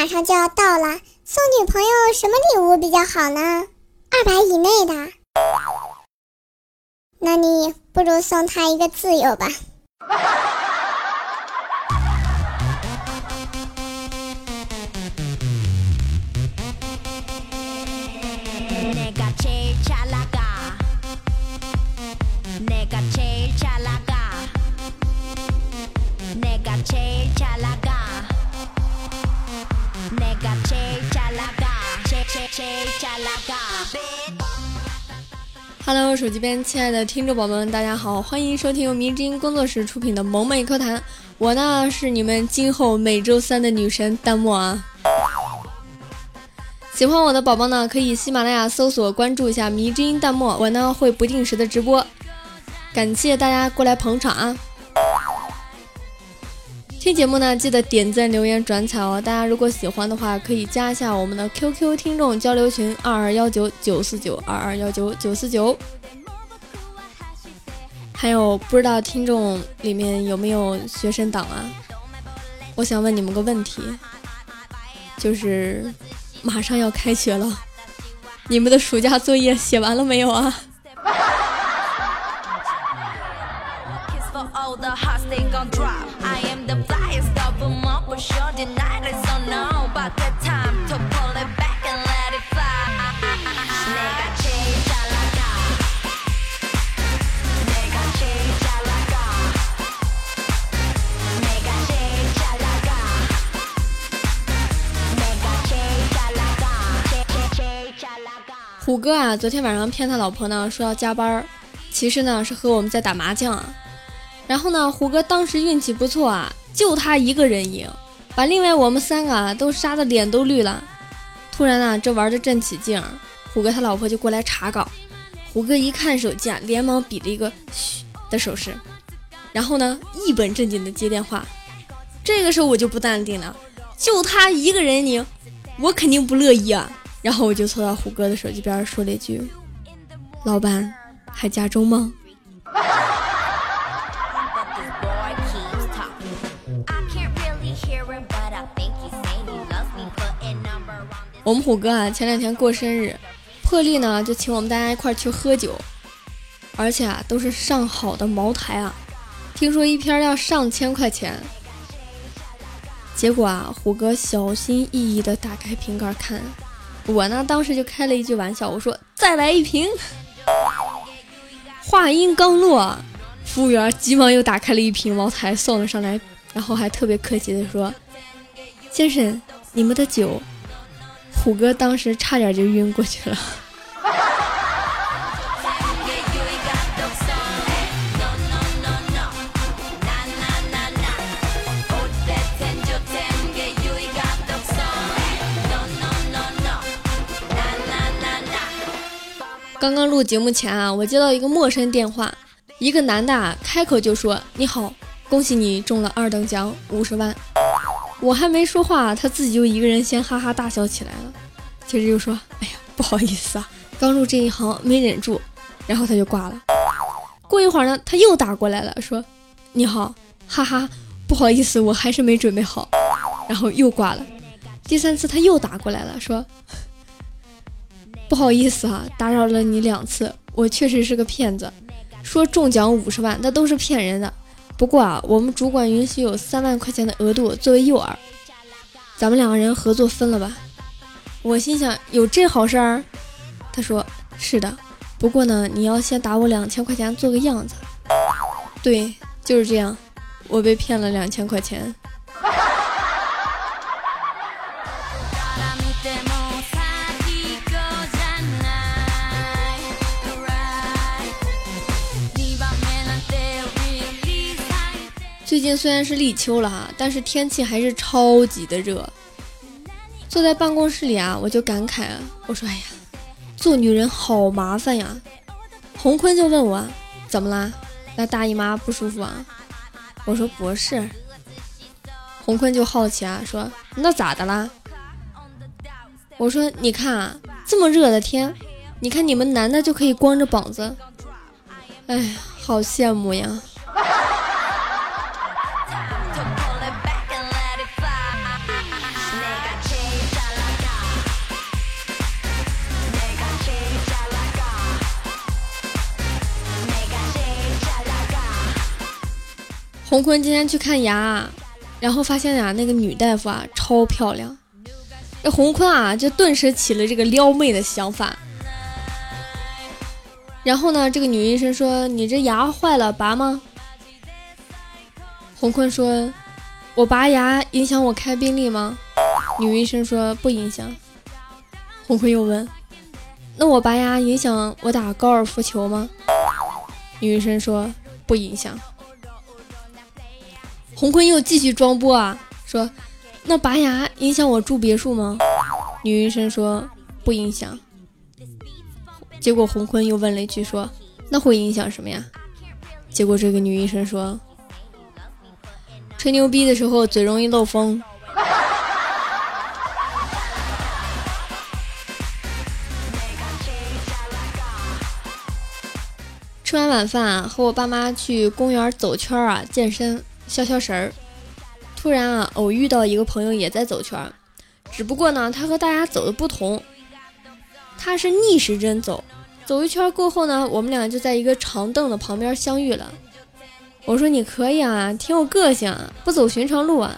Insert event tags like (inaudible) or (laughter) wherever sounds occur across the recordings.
马上就要到了，送女朋友什么礼物比较好呢？二百以内的。那你不如送她一个自由吧。Hello，手机边亲爱的听众宝宝们，大家好，欢迎收听由迷之音工作室出品的萌妹课堂。我呢是你们今后每周三的女神弹幕啊。喜欢我的宝宝呢，可以喜马拉雅搜索关注一下迷之音弹幕，我呢会不定时的直播。感谢大家过来捧场啊！听节目呢，记得点赞、留言、转采哦。大家如果喜欢的话，可以加一下我们的 QQ 听众交流群二二幺九九四九二二幺九九四九。还有不知道听众里面有没有学生党啊？我想问你们个问题，就是马上要开学了，你们的暑假作业写完了没有啊？虎哥啊，昨天晚上骗他老婆呢，说要加班其实呢是和我们在打麻将。然后呢，虎哥当时运气不错啊，就他一个人赢，把另外我们三个啊都杀的脸都绿了。突然呢，这玩的正起劲，虎哥他老婆就过来查岗。虎哥一看手机啊，连忙比了一个嘘的手势，然后呢，一本正经的接电话。这个时候我就不淡定了，就他一个人赢，我肯定不乐意啊。然后我就凑到虎哥的手机边说了一句：“老板，还加钟吗？”我们虎哥啊，前两天过生日，破例呢就请我们大家一块去喝酒，而且啊都是上好的茅台啊，听说一瓶要上千块钱。结果啊，虎哥小心翼翼的打开瓶盖看。我呢，当时就开了一句玩笑，我说再来一瓶。话音刚落，服务员急忙又打开了一瓶茅台送了上来，然后还特别客气的说：“先生，你们的酒。”虎哥当时差点就晕过去了。刚刚录节目前啊，我接到一个陌生电话，一个男的啊，开口就说：“你好，恭喜你中了二等奖五十万。”我还没说话，他自己就一个人先哈哈大笑起来了，接着又说：“哎呀，不好意思啊，刚入这一行没忍住。”然后他就挂了。过一会儿呢，他又打过来了，说：“你好，哈哈，不好意思，我还是没准备好。”然后又挂了。第三次他又打过来了，说。不好意思啊，打扰了你两次。我确实是个骗子，说中奖五十万那都是骗人的。不过啊，我们主管允许有三万块钱的额度作为诱饵，咱们两个人合作分了吧。我心想有这好事儿？他说是的，不过呢，你要先打我两千块钱做个样子。对，就是这样，我被骗了两千块钱。最近虽然是立秋了哈，但是天气还是超级的热。坐在办公室里啊，我就感慨啊，我说哎呀，做女人好麻烦呀。洪坤就问我怎么啦？那大姨妈不舒服啊？我说不是。洪坤就好奇啊，说那咋的啦？我说你看啊，这么热的天，你看你们男的就可以光着膀子，哎呀，好羡慕呀。洪坤今天去看牙，然后发现呀，那个女大夫啊超漂亮。这洪坤啊就顿时起了这个撩妹的想法。然后呢，这个女医生说：“你这牙坏了，拔吗？”洪坤说：“我拔牙影响我开宾利吗？”女医生说：“不影响。”洪坤又问：“那我拔牙影响我打高尔夫球吗？”女医生说：“不影响。”洪坤又继续装波啊，说：“那拔牙影响我住别墅吗？”女医生说：“不影响。”结果洪坤又问了一句说：“那会影响什么呀？”结果这个女医生说：“吹牛逼的时候嘴容易漏风。” (laughs) 吃完晚饭啊，和我爸妈去公园走圈啊，健身消消食儿。突然啊，偶遇到一个朋友也在走圈，只不过呢，他和大家走的不同。他是逆时针走，走一圈过后呢，我们俩就在一个长凳的旁边相遇了。我说你可以啊，挺有个性啊，不走寻常路啊。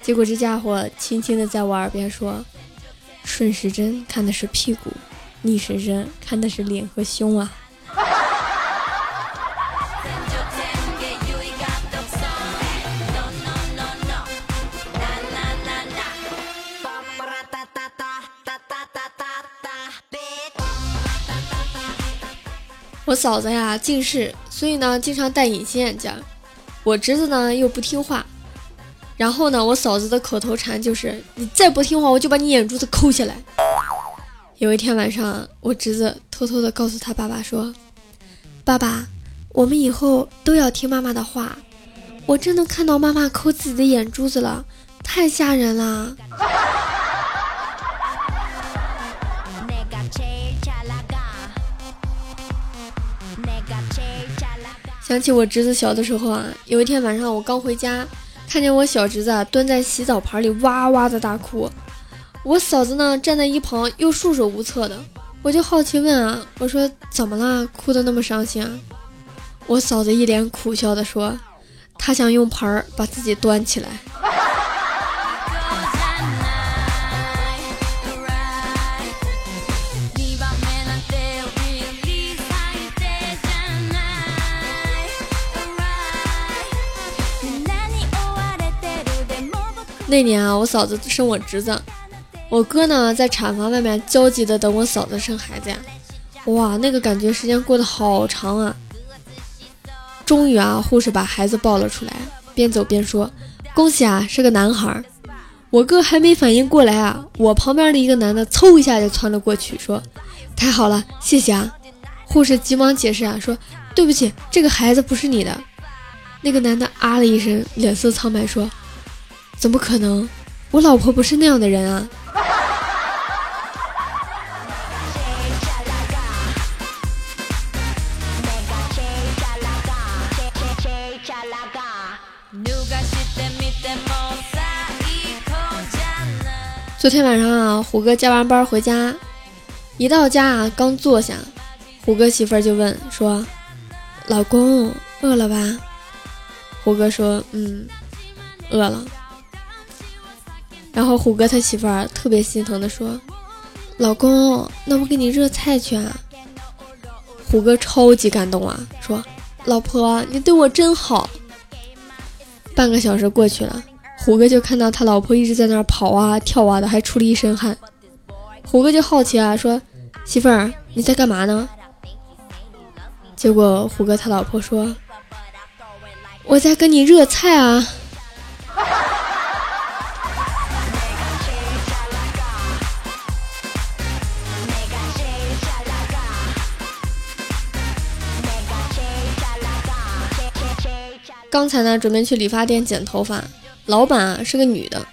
结果这家伙轻轻的在我耳边说：“顺时针看的是屁股，逆时针看的是脸和胸啊。”我嫂子呀近视，所以呢经常戴隐形眼镜。我侄子呢又不听话，然后呢我嫂子的口头禅就是：“你再不听话，我就把你眼珠子抠下来。”有一天晚上，我侄子偷偷的告诉他爸爸说：“爸爸，我们以后都要听妈妈的话。我真的看到妈妈抠自己的眼珠子了，太吓人了。”想起我侄子小的时候啊，有一天晚上我刚回家，看见我小侄子啊蹲在洗澡盆里哇哇的大哭，我嫂子呢站在一旁又束手无策的，我就好奇问啊，我说怎么了，哭的那么伤心啊？我嫂子一脸苦笑的说，她想用盆儿把自己端起来。那年啊，我嫂子生我侄子，我哥呢在产房外面焦急的等我嫂子生孩子呀。哇，那个感觉时间过得好长啊。终于啊，护士把孩子抱了出来，边走边说：“恭喜啊，是个男孩。”我哥还没反应过来啊，我旁边的一个男的嗖一下就窜了过去，说：“太好了，谢谢啊。”护士急忙解释啊，说：“对不起，这个孩子不是你的。”那个男的啊了一声，脸色苍白说。怎么可能？我老婆不是那样的人啊！昨天晚上啊，虎哥加完班回家，一到家啊，刚坐下，虎哥媳妇儿就问说：“老公，饿了吧？”虎哥说：“嗯，饿了。”然后虎哥他媳妇儿特别心疼的说：“老公，那我给你热菜去啊。”虎哥超级感动啊，说：“老婆，你对我真好。”半个小时过去了，虎哥就看到他老婆一直在那儿跑啊跳啊的，还出了一身汗。虎哥就好奇啊，说：“媳妇儿，你在干嘛呢？”结果虎哥他老婆说：“我在跟你热菜啊。”刚才呢，准备去理发店剪头发，老板啊是个女的，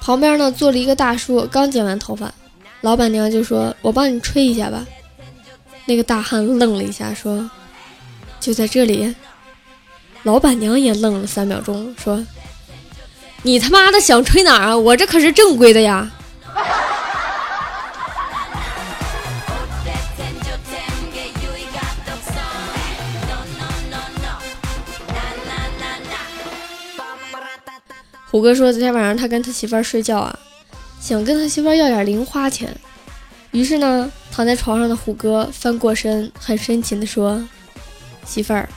旁边呢坐了一个大叔，刚剪完头发，老板娘就说：“我帮你吹一下吧。”那个大汉愣了一下，说：“就在这里。”老板娘也愣了三秒钟，说：“你他妈的想吹哪儿啊？我这可是正规的呀！”虎哥说昨天晚上他跟他媳妇儿睡觉啊，想跟他媳妇儿要点零花钱，于是呢，躺在床上的虎哥翻过身，很深情地说：“媳妇儿，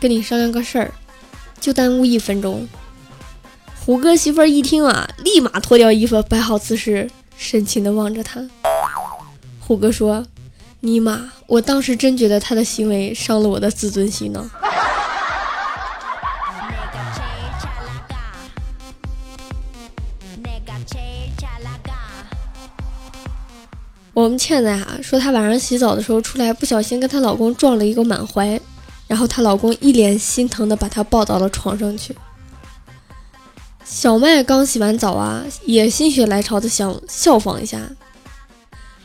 跟你商量个事儿，就耽误一分钟。”虎哥媳妇儿一听啊，立马脱掉衣服，摆好姿势，深情地望着他。虎哥说：“尼玛，我当时真觉得他的行为伤了我的自尊心呢。”我们倩子呀说，她晚上洗澡的时候出来，不小心跟她老公撞了一个满怀，然后她老公一脸心疼的把她抱到了床上去。小麦刚洗完澡啊，也心血来潮的想效仿一下，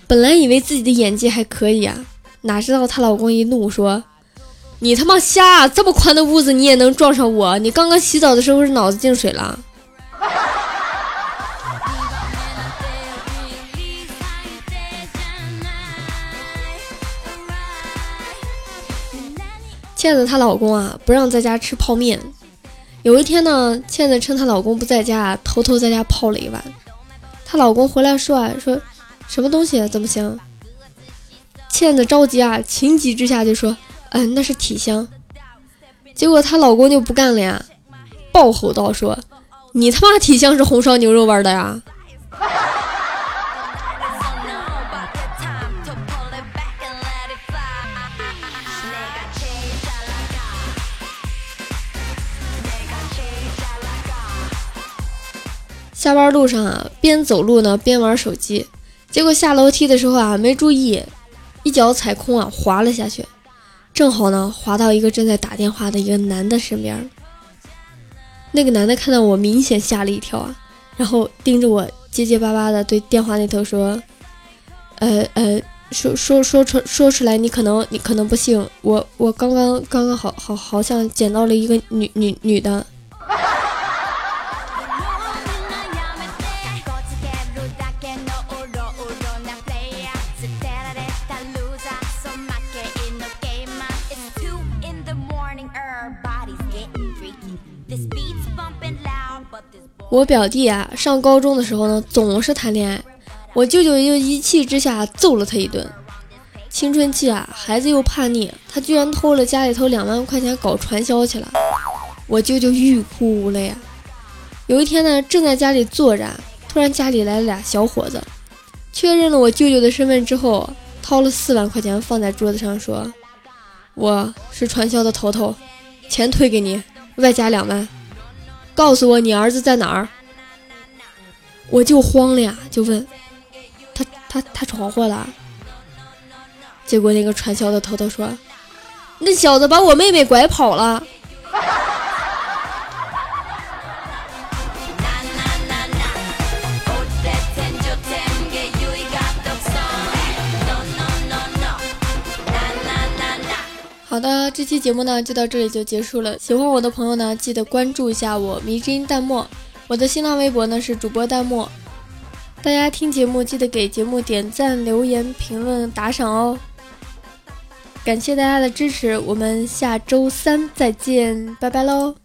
本来以为自己的演技还可以啊，哪知道她老公一怒说：“你他妈瞎！这么宽的屋子你也能撞上我？你刚刚洗澡的时候是脑子进水了？”倩子她老公啊不让在家吃泡面。有一天呢，倩子趁她老公不在家，偷偷在家泡了一碗。她老公回来说啊，说什么东西怎么行？倩子着急啊，情急之下就说，嗯，那是体香。结果她老公就不干了呀，暴吼道说，你他妈体香是红烧牛肉味的呀！下班路上啊，边走路呢边玩手机，结果下楼梯的时候啊没注意，一脚踩空啊滑了下去，正好呢滑到一个正在打电话的一个男的身边。那个男的看到我，明显吓了一跳啊，然后盯着我结结巴巴的对电话那头说：“呃呃，说说说出说出来，你可能你可能不信，我我刚刚刚刚好好好像捡到了一个女女女的。”我表弟啊，上高中的时候呢，总是谈恋爱。我舅舅就一气之下揍了他一顿。青春期啊，孩子又叛逆，他居然偷了家里头两万块钱搞传销去了。我舅舅欲哭无泪啊。有一天呢，正在家里坐着，突然家里来了俩小伙子，确认了我舅舅的身份之后，掏了四万块钱放在桌子上，说：“我是传销的头头，钱退给你，外加两万。”告诉我你儿子在哪儿？我就慌了呀，就问他，他他闯祸了。结果那个传销的头头说，那小子把我妹妹拐跑了。的，这期节目呢就到这里就结束了。喜欢我的朋友呢，记得关注一下我迷之音弹幕，我的新浪微博呢是主播弹幕。大家听节目记得给节目点赞、留言、评论、打赏哦。感谢大家的支持，我们下周三再见，拜拜喽。